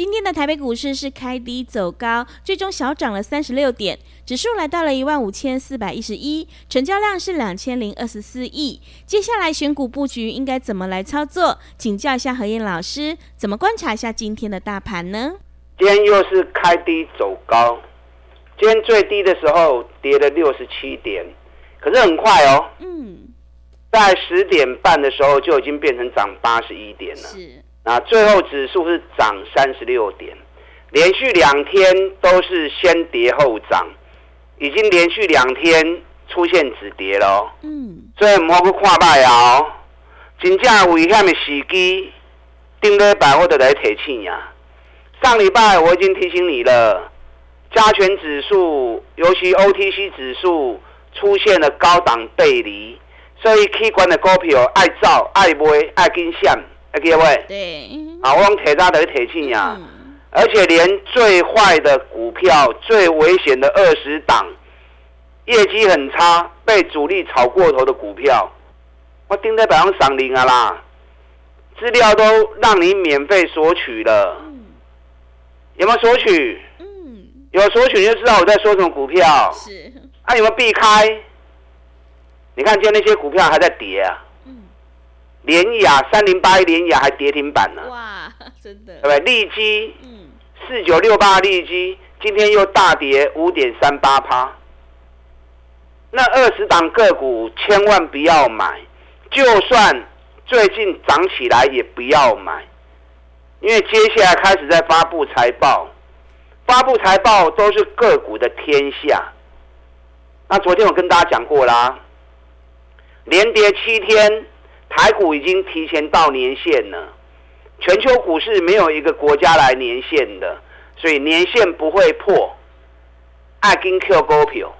今天的台北股市是开低走高，最终小涨了三十六点，指数来到了一万五千四百一十一，成交量是两千零二十四亿。接下来选股布局应该怎么来操作？请教一下何燕老师，怎么观察一下今天的大盘呢？今天又是开低走高，今天最低的时候跌了六十七点，可是很快哦，嗯，在十点半的时候就已经变成涨八十一点了。是。那最后指数是涨三十六点，连续两天都是先跌后涨，已经连续两天出现止跌了。嗯，所以唔好去看卖啊！哦真正危险的时机，顶礼拜我就来提醒呀。上礼拜我已经提醒你了，加权指数，尤其 OTC 指数出现了高档背离，所以器官的股票爱造爱买爱跟上。各位，对，啊，我用铁渣的铁器呀，而且连最坏的股票、最危险的二十档，业绩很差、被主力炒过头的股票，我盯在百上赏零啊啦，资料都让你免费索取了，有没有索取？嗯，有索取你就知道我在说什么股票。是，啊，有没有避开？你看，今天那些股票还在跌啊。联雅三零八一，联雅还跌停板呢。哇，真的，对不对？利基，嗯，四九六八利基，今天又大跌五点三八趴。那二十档个股千万不要买，就算最近涨起来也不要买，因为接下来开始在发布财报，发布财报都是个股的天下。那昨天我跟大家讲过啦，连跌七天。台股已经提前到年线了，全球股市没有一个国家来年线的，所以年线不会破。爱金 Q 股票，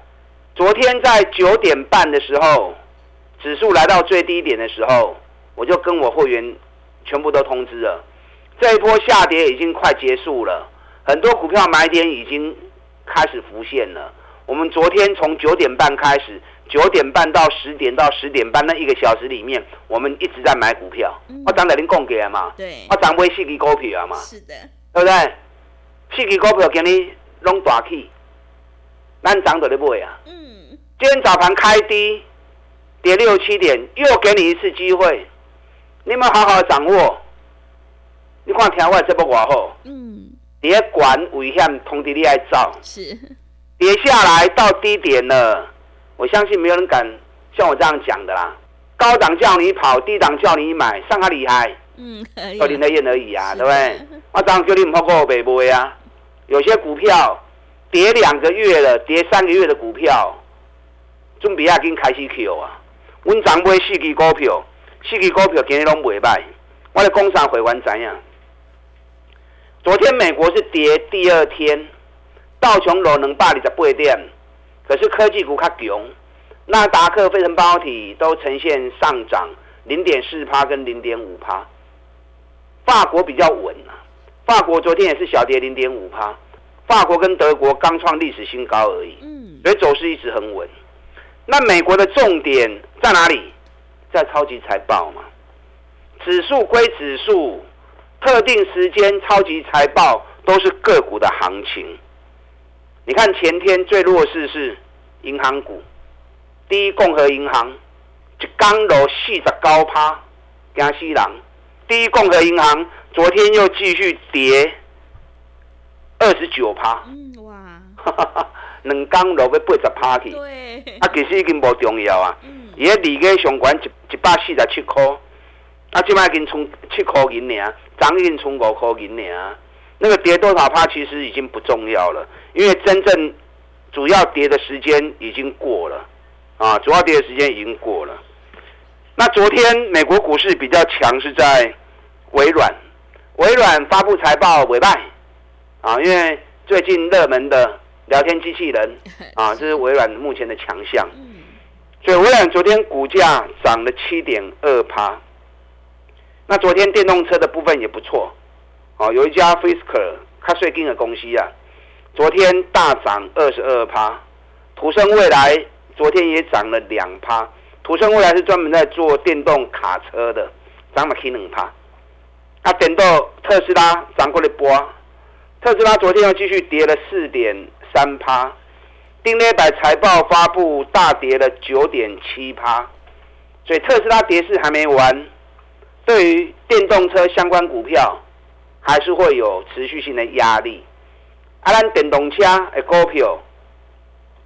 昨天在九点半的时候，指数来到最低点的时候，我就跟我会员全部都通知了，这一波下跌已经快结束了，很多股票买点已经开始浮现了。我们昨天从九点半开始。九点半到十点到十点半那一个小时里面，我们一直在买股票。我涨在您供给嘛？对。我涨买四支股票嘛？是的。对不对？四支股票给你弄大起，咱涨到你买啊。嗯。今天早盘开低，跌六七点，又给你一次机会，你们好好掌握。你看听我这波往后，嗯，跌管危险，通知你爱走。是。跌下来到低点了。我相信没有人敢像我这样讲的啦。高档叫你跑，低档叫你买，上他厉害。嗯，就林德燕而已啊，对不对？我当然叫你唔好过北部啊。有些股票跌两个月了，跌三个月的股票，准备要跟开始 Q 啊。我昨买四支股票，四支股票今日拢袂卖。我的工商会员怎样？昨天美国是跌第二天，道琼楼能霸你十八点。可是科技股较强，纳达克、费城半导体都呈现上涨零点四趴跟零点五趴。法国比较稳啊，法国昨天也是小跌零点五趴。法国跟德国刚创历史新高而已，嗯，所以走势一直很稳。那美国的重点在哪里？在超级财报嘛。指数归指数，特定时间超级财报都是个股的行情。你看前天最弱势是银行股，第一共和银行一刚落四十高趴，惊死人。第一共和银行昨天又继续跌二十九趴，哇，两刚落要八十趴去，对，啊其实已经无重要啊，伊个利率上悬一一百四十七块，啊即摆已经冲七块银尔，涨已经冲五块银尔。那个跌多少趴其实已经不重要了，因为真正主要跌的时间已经过了，啊，主要跌的时间已经过了。那昨天美国股市比较强是在微软，微软发布财报尾败，啊，因为最近热门的聊天机器人，啊，这是微软目前的强项。所以微软昨天股价涨了七点二趴。那昨天电动车的部分也不错，哦，有一家 Fisker 卡税金的公司啊，昨天大涨二十二趴。土生未来昨天也涨了两趴。土生未来是专门在做电动卡车的，涨了七两趴。啊，等到特斯拉涨过了波，特斯拉昨天又继续跌了四点三趴。丁磊百财报发布大跌了九点七趴，所以特斯拉跌势还没完，对于电动车相关股票还是会有持续性的压力。啊，咱电动车的股票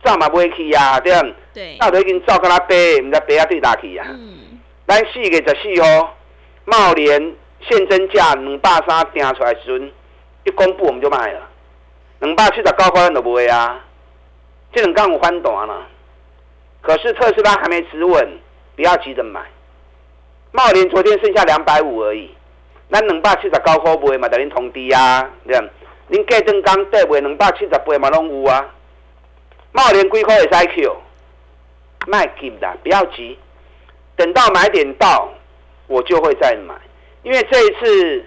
早嘛买去啊，对啊，对，早都已经走到那飞，毋知飞啊对哪去啊？嗯，咱四月十四号，茂联现增价两百三定出来时阵，一公布我们就卖了，两百七十九块咱就卖啊。这两刚有翻短了，可是特斯拉还没止稳，不要急着买。茂联昨天剩下两百五而已，咱两百七十九块卖嘛，等您通知啊，对吧？您过正刚对卖两百七十八嘛，拢有啊。茂联几块会使 Q，卖急的，不要急，等到买点到，我就会再买。因为这一次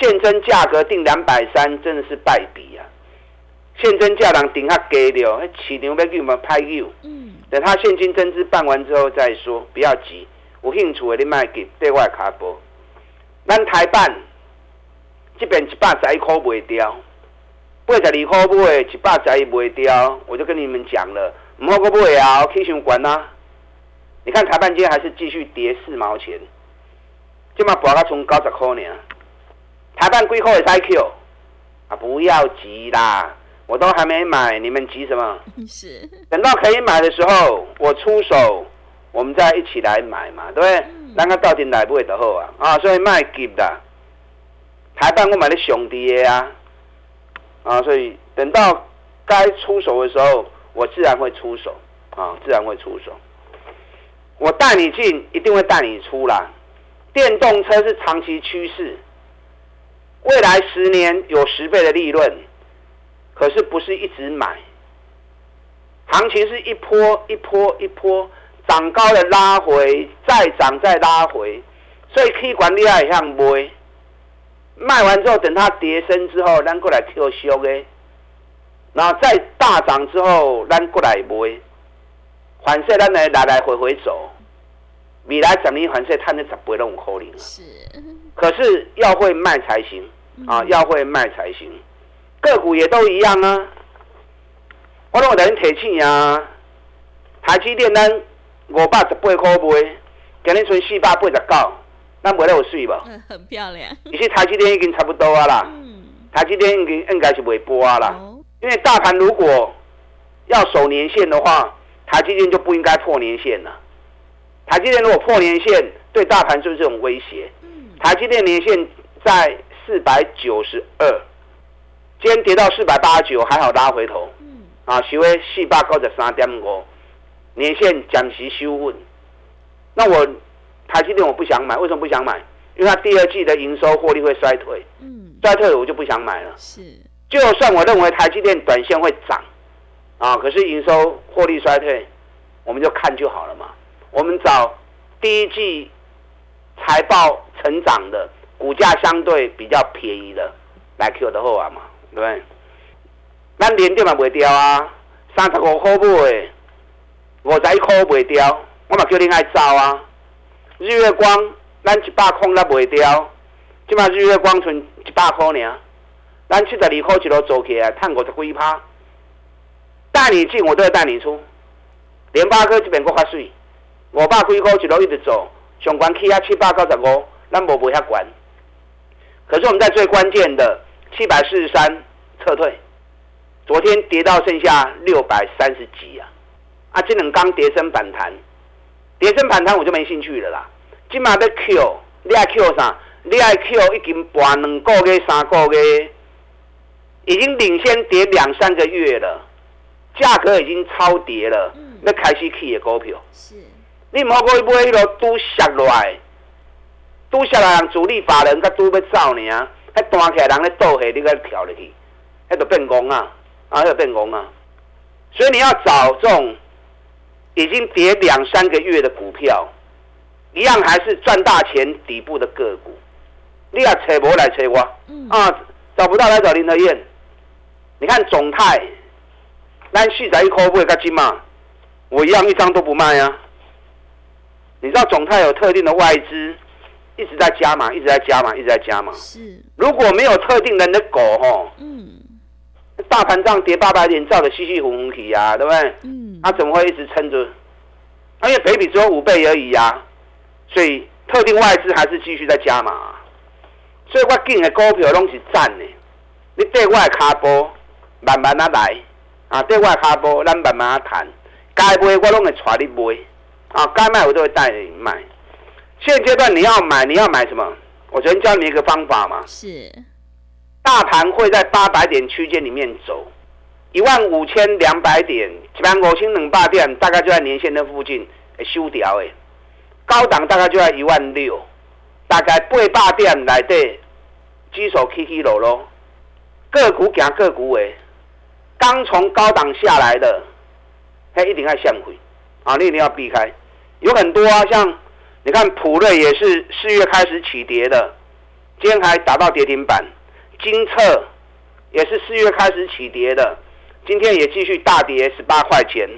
现增价格定两百三，真的是败笔啊。现增价人顶下低了，市场要给我们拍油。嗯，等他现金增资办完之后再说，不要急。有兴趣的你卖给对外卡波。咱台办这边一百十一块卖掉，八十二块买，一百十一卖掉，我就跟你们讲了，唔好个买啊，可以先管啊。你看台半今天还是继续跌四毛钱，今嘛博到从九十块呢。台办几块会使 Q？啊，不要急啦。我都还没买，你们急什么？是等到可以买的时候，我出手，我们再一起来买嘛，对不对？那个到底来不会得好啊？啊，所以卖急的，台办我买的兄弟啊，啊，所以等到该出手的时候，我自然会出手啊，自然会出手。我带你进，一定会带你出啦。电动车是长期趋势，未来十年有十倍的利润。可是不是一直买，行情是一波一波一波涨高了拉回，再涨再拉回，所以可以管厉害像卖，卖完之后等它跌升之后，咱过来跳休的，然后再大涨之后，咱过来卖，反正咱来来来回回走，未来十年反正赚的十倍都有可能。是，可是要会卖才行。啊，要会卖才行。个股也都一样啊！我拢有人提醒啊，台积电咱五百十八块卖，今日剩四百八十九，咱卖得有水无？嗯，很漂亮。其实台积电已经差不多啊啦，嗯，台积电应该应该是袂波啊啦，因为大盘如果要守年线的话，台积电就不应该破年线了。台积电如果破年线，对大盘就是这种威胁。嗯，台积电年线在四百九十二。今天跌到四百八十九，还好拉回头。嗯。啊，收为四百九十三点五，年线暂时修稳。那我台积电我不想买，为什么不想买？因为它第二季的营收获利会衰退。嗯。衰退我就不想买了。是。就算我认为台积电短线会涨，啊，可是营收获利衰退，我们就看就好了嘛。我们找第一季财报成长的股价相对比较便宜的来 Q 的后啊嘛。对，咱连电嘛卖掉啊，三十五块买，五十一块卖掉，我嘛叫你爱走啊。日月光，咱一百块咱卖掉，即嘛日月光存一百块尔，咱七十二块一路做起来，赚五十几趴。带你进，我都要带你出。联发科这边搁较水，五百几块一路一直走，上关起啊七百九十五，咱无卖遐悬。可是我们在最关键的七百四十三。撤退，昨天跌到剩下六百三十几啊！啊，这两刚跌升反弹，跌升反弹我就没兴趣了啦。今嘛要 Q，你爱 Q 啥？你爱 Q 已经盘两个月、三个月，已经领先跌两三个月了。价格已经超跌了，那开始起的股票，是，你唔好过去买迄个拄下来，拄下来人主力法人甲拄要走呢啊，迄弹起来人咧倒下，你甲跳入去，迄就变工啊，啊，迄就变工啊。所以你要找这种已经跌两三个月的股票，一样还是赚大钱底部的个股。你要扯我来扯我，啊，找不到来找林德燕。你看总泰，咱续仔一块不会加金嘛？我一样一张都不卖啊。你知道总泰有特定的外资一直在加嘛，一直在加嘛，一直在加嘛。是，如果没有特定人的狗吼，嗯，大盘这样跌八百点，照的稀稀糊糊起呀，对不对？嗯，它怎么会一直撑着？因为北比只有五倍而已呀，所以特定外资还是继续在加嘛。所以我进的股票拢是赚的，你对我的卡波慢慢啊来，啊对我的卡波咱慢慢啊谈，该买我拢会带你买，啊该卖我都会带你卖。现阶段你要买，你要买什么？我昨天教你一个方法嘛，是。大盘会在八百点区间里面走，一万五千两百点，一万五千两百点，大概就在年线的附近收掉诶，高档大概就在一万六。大概八百点内底，指数起起落落，个股行个股诶，刚从高档下来的，它一定要向回啊！你一定要避开。有很多啊，像你看普瑞也是四月开始起跌的，今天还打到跌停板。金策也是四月开始起跌的，今天也继续大跌十八块钱。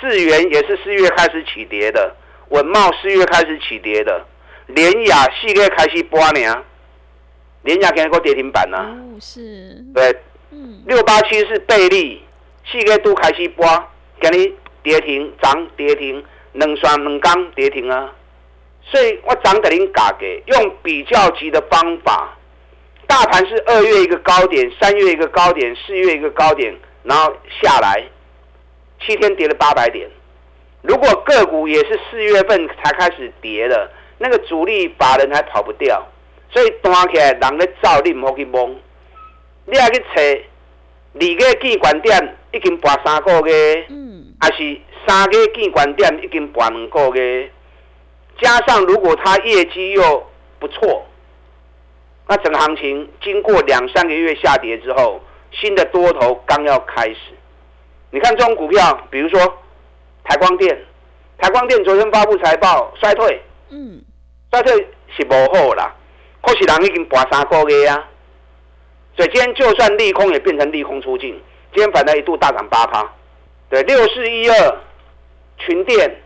智源也是四月开始起跌的，稳茂四月开始起跌的。连雅四月开始播呢，联雅今日个跌停板呐。哦，是。对，嗯，六八七是贝利，四月都开始播，今日跌停涨跌停，两双两刚跌停啊。所以我涨给您价给，用比较级的方法，大盘是二月一个高点，三月一个高点，四月一个高点，然后下来，七天跌了八百点。如果个股也是四月份才开始跌的。那个主力法人还跑不掉，所以端起来人咧走，你唔好去懵。你要去找二个见管点已经跋三个月，嗯，还是三个见管点已经跋两个月，加上如果他业绩又不错，那整个行情经过两三个月下跌之后，新的多头刚要开始。你看这种股票，比如说台光电，台光电昨天发布财报衰退，嗯。衰退是无好啦，可是人已经跋三个月啊，所以今天就算利空也变成利空出尽，今天反而一度大涨八趴，对，六四一二群电，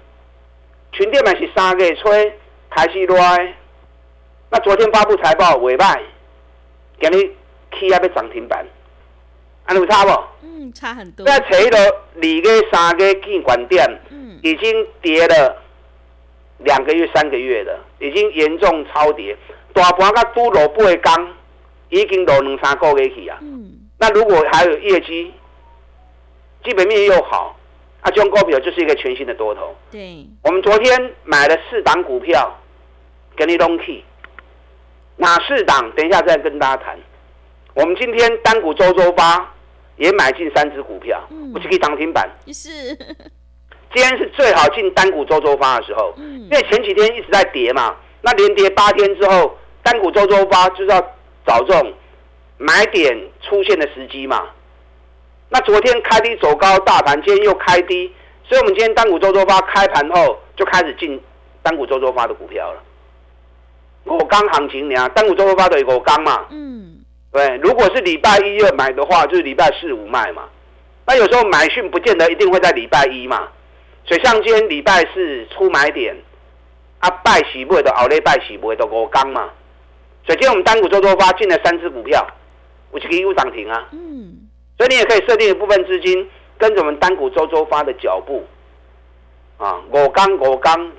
群电嘛是三个月吹开始来，那昨天发布财报尾败，今日起啊要涨停板，安有差不？嗯，差很多。再找一个二个三个监管店，嗯，已经跌了。两个月、三个月了，已经严重超跌，大盘甲都落八钢，已经落两三个月去啊。嗯。那如果还有业绩，基本面又好，啊，中股票就是一个全新的多头。对。我们昨天买了四档股票，给你拢去。哪四档？等一下再跟大家谈。我们今天单股周周发也买进三只股票，我是可以涨停板。是。今天是最好进单股周周发的时候，因为前几天一直在跌嘛，那连跌八天之后，单股周周发就是要找这种买点出现的时机嘛。那昨天开低走高，大盘今天又开低，所以我们今天单股周周发开盘后就开始进单股周周发的股票了。我刚行情，你啊单股周周发的我刚嘛，嗯，对，如果是礼拜一要买的话，就是礼拜四五卖嘛。那有时候买讯不见得一定会在礼拜一嘛。所以像今天礼拜四出买点，啊拜喜不会的熬累拜喜不会的我刚嘛，所以今天我们单股周周发进了三只股票，我就可以有涨停啊。嗯，所以你也可以设定一部分资金跟着我们单股周周发的脚步，啊我刚我刚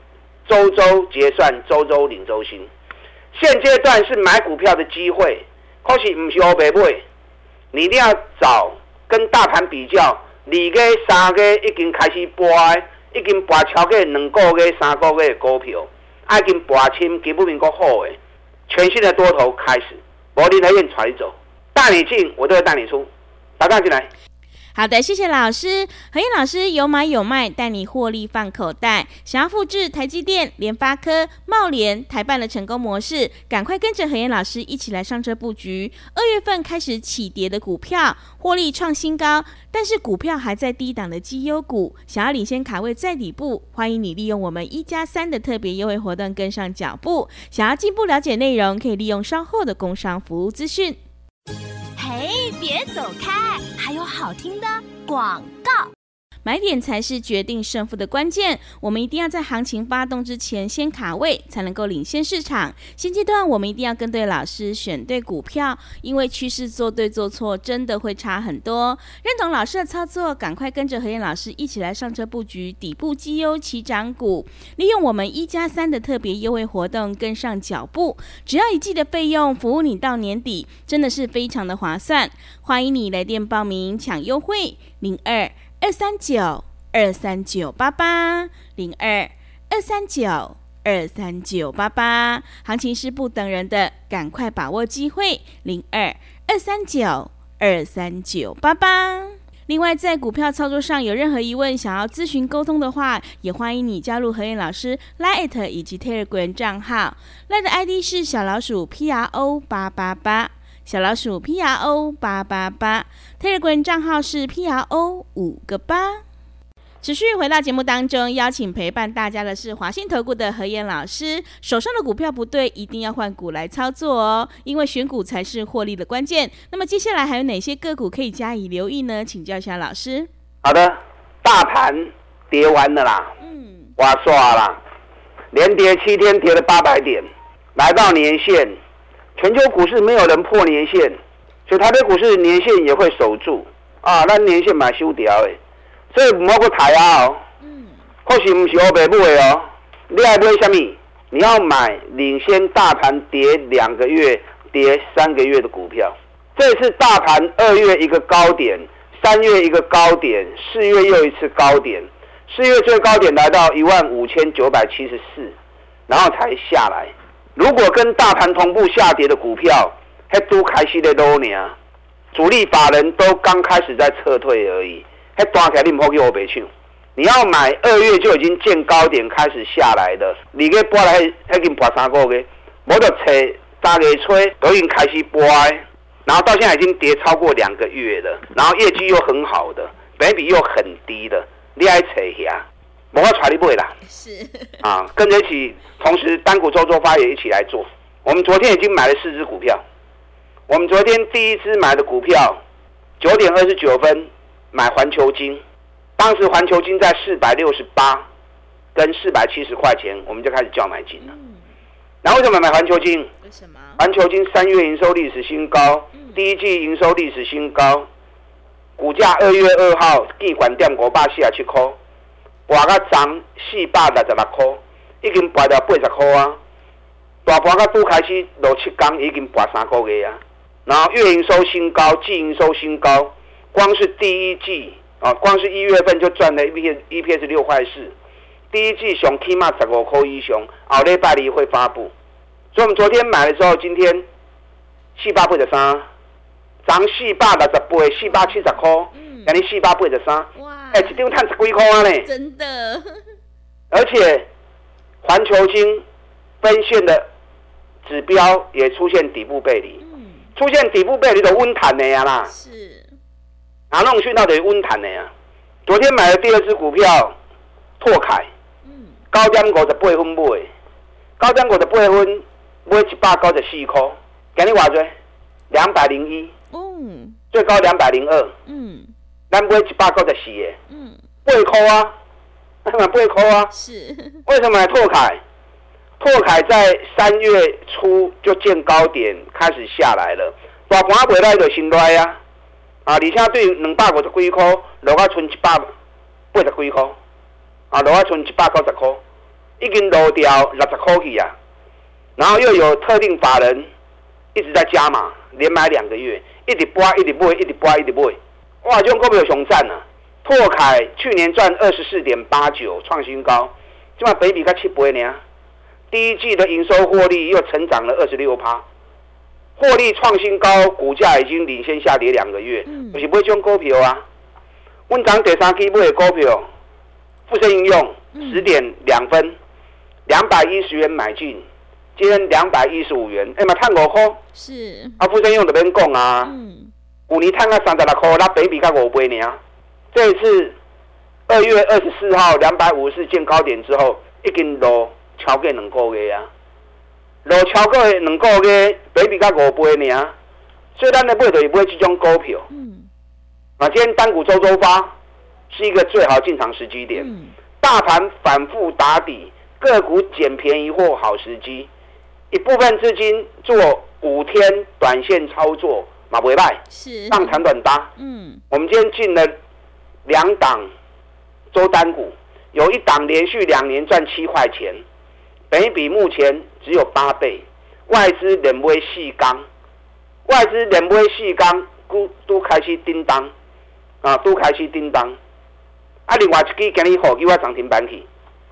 周周结算周周领周薪，现阶段是买股票的机会，可是不是欧白买，你一定要找跟大盘比较，二月三月已经开始播。已经播超过两个月、三个月的股票，已经播深基本面够好诶，全新的多头开始。柏林台院传走，带你进，我都会带你出。打仗进来。好的，谢谢老师。何燕老师有买有卖，带你获利放口袋。想要复制台积电、联发科、茂联、台办的成功模式，赶快跟着何燕老师一起来上车布局。二月份开始起跌的股票，获利创新高，但是股票还在低档的绩优股，想要领先卡位在底部，欢迎你利用我们一加三的特别优惠活动跟上脚步。想要进一步了解内容，可以利用稍后的工商服务资讯。哎，别走开，还有好听的广告。买点才是决定胜负的关键，我们一定要在行情发动之前先卡位，才能够领先市场。现阶段我们一定要跟对老师，选对股票，因为趋势做对做错真的会差很多。认同老师的操作，赶快跟着何燕老师一起来上车布局底部绩优起涨股，利用我们一加三的特别优惠活动跟上脚步，只要一季的费用，服务你到年底，真的是非常的划算。欢迎你来电报名抢优惠，零二。二三九二三九八八零二二三九二三九八八，行情是不等人的，赶快把握机会。零二二三九二三九八八。另外，在股票操作上有任何疑问，想要咨询沟通的话，也欢迎你加入何燕老师 Line 以及 Telegram 账号。Line 的 ID 是小老鼠 P R O 八八八。小老鼠 P R O 八八八，Telegram 账号是 P R O 五个八。持续回到节目当中，邀请陪伴大家的是华信投顾的何燕老师。手上的股票不对，一定要换股来操作哦，因为选股才是获利的关键。那么接下来还有哪些个股可以加以留意呢？请教一下老师。好的，大盘跌完了啦，嗯，哇刷啦，连跌七天，跌了八百点，来到年线。全球股市没有人破年线，所以台北股市年线也会守住啊。那年线买修掉诶，所以唔好过抬啊哦。嗯。或许唔是欧北部的哦，你爱买什么？你要买领先大盘跌两个月、跌三个月的股票。这次大盘二月一个高点，三月一个高点，四月又一次高点。四月最高点来到一万五千九百七十四，然后才下来。如果跟大盘同步下跌的股票，还都开始的多年，主力法人都刚开始在撤退而已，还大起来你唔好给我别抢。你要买二月就已经见高点开始下来的，你给拨来还经拨三个月，我就吹大月吹都已经开始拨，然后到现在已经跌超过两个月了，然后业绩又很好的，本比又很低的，你爱吹一下。我要传力不会啦，是啊，跟着一起，同时单股周周发也一起来做。我们昨天已经买了四只股票，我们昨天第一支买的股票，九点二十九分买环球金，当时环球金在四百六十八跟四百七十块钱，我们就开始叫买金了。然后为什么买环球金？为什么？环球金三月营收历史新高，第一季营收历史新高，股价二月二号地管店五百四十七块。博个涨四百六十六块，已经博到八十块啊！大盘个都开始落七天，已经博三个月啊！然后月营收新高，季营收新高，光是第一季啊，光是一月份就赚了 E P E P S 六块四。第一季上起码十五块以上，后礼拜二会发布。所以我们昨天买的时候，今天四百八十三，涨四百六十八，四百七十块，等于四百八十三。哎，一张赚十几块啊！呢，真的。而且，环球金分线的指标也出现底部背离，出现底部背离的温弹的呀啦。是。哪弄讯到底温弹的呀？昨天买的第二只股票，拓凯。嗯。高点五十八分买，高点五十八分买一百九十四块，今日偌多？两百零一。嗯。最高两百零二。嗯。咱买一百九十四个，嗯，八块啊，买八块啊，是。为什么拓凯？拓凯在三月初就见高点，开始下来了，大盘回来就先来啊，啊，而且对两百五十几块，落啊剩一百八十几块，啊，落啊剩一百九十块，已经落掉六十块去啊。然后又有特定法人一直在加码，连买两个月，一直播，一直播，一直播，一直播。哇，这种股票熊赞啊！拓凯去年赚二十四点八九，创新高，起码北比才七倍呢。第一季的营收获利又成长了二十六趴，获利创新高，股价已经领先下跌两个月，不是买这种股票啊！问涨第三季买的股票，富盛应用十点两分，两百一十元买进，今天两百一十五元，哎嘛，探五块。是。啊，富盛应用这边讲啊，嗯，五年探个三十六块，那北比较五倍呢。这一次二月二十四号两百五十四见高点之后，已经落超过两个月啊，落超过两个月，北比较五倍呢。所以咱的买的也不会这种股票。嗯。啊，今天单股周周发是一个最好进场时机点。嗯。大盘反复打底，个股捡便宜货好时机。一部分资金做五天短线操作，马不败。是。上长短搭。嗯。我们今天进了两档周单股，有一档连续两年赚七块钱，本比目前只有八倍，外资连买细钢。外资连买四缸，都都开始叮当，啊，都开始叮当。啊，另外一支今日好，叫我涨停板去，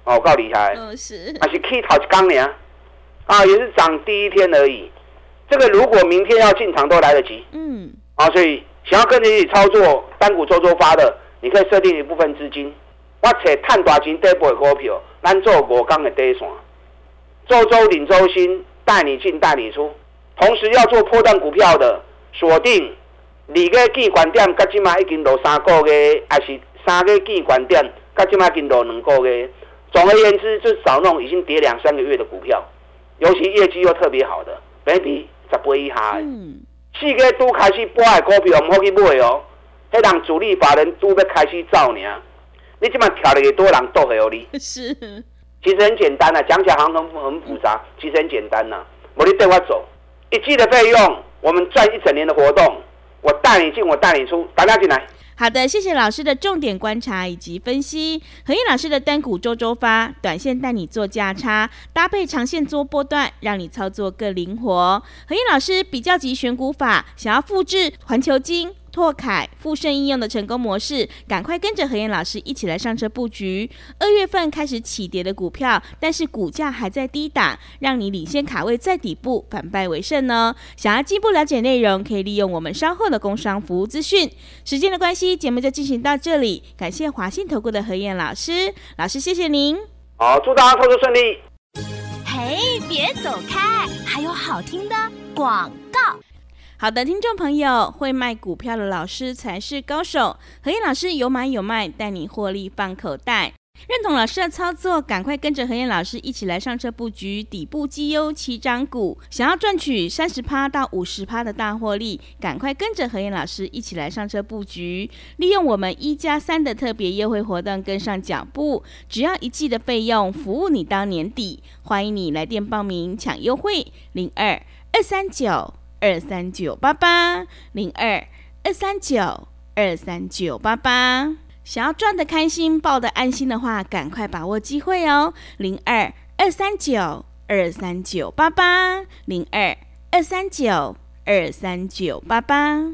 哦，够厉害。嗯，是。啊是去头一缸呢？啊，也是涨第一天而已。这个如果明天要进场都来得及。嗯。啊，所以想要跟着一起操作单股周周发的，你可以设定一部分资金，我且探大钱底部的股票，咱做五缸的底线，周周领周薪，带你进带你出。同时要做破断股票的锁定，二个监管点，甲即马已经落三个月，还是三个监管点，甲即马已经落两个月。总而言之，就找那种已经跌两三个月的股票，尤其业绩又特别好的，每比十倍以下的，四个都开始播的股票，唔好去买哦。迄人主力法人都要开始造呢。你即马跳了多人都会有你。是，其实很简单啊，讲起来好像很很复杂，其实很简单呐。我你对我走。一季的费用，我们赚一整年的活动，我带你进，我带你出，大家进来。好的，谢谢老师的重点观察以及分析。何燕老师的单股周周发，短线带你做价差，搭配长线做波段，让你操作更灵活。何燕老师比较级选股法，想要复制环球金。拓凯、富盛应用的成功模式，赶快跟着何燕老师一起来上车布局。二月份开始起跌的股票，但是股价还在低档，让你领先卡位在底部，反败为胜呢。想要进一步了解内容，可以利用我们稍后的工商服务资讯。时间的关系，节目就进行到这里。感谢华信投顾的何燕老师，老师谢谢您。好，祝大家投资顺利。嘿，别走开，还有好听的广告。好的，听众朋友，会卖股票的老师才是高手。何燕老师有买有卖，带你获利放口袋。认同老师的操作，赶快跟着何燕老师一起来上车布局底部绩优七张股。想要赚取三十趴到五十趴的大获利，赶快跟着何燕老师一起来上车布局。利用我们一加三的特别优惠活动，跟上脚步，只要一季的费用，服务你到年底。欢迎你来电报名抢优惠，零二二三九。二三九八八零二二三九二三九八八，想要赚的开心，抱的安心的话，赶快把握机会哦！零二二三九二三九八八零二二三九二三九八八。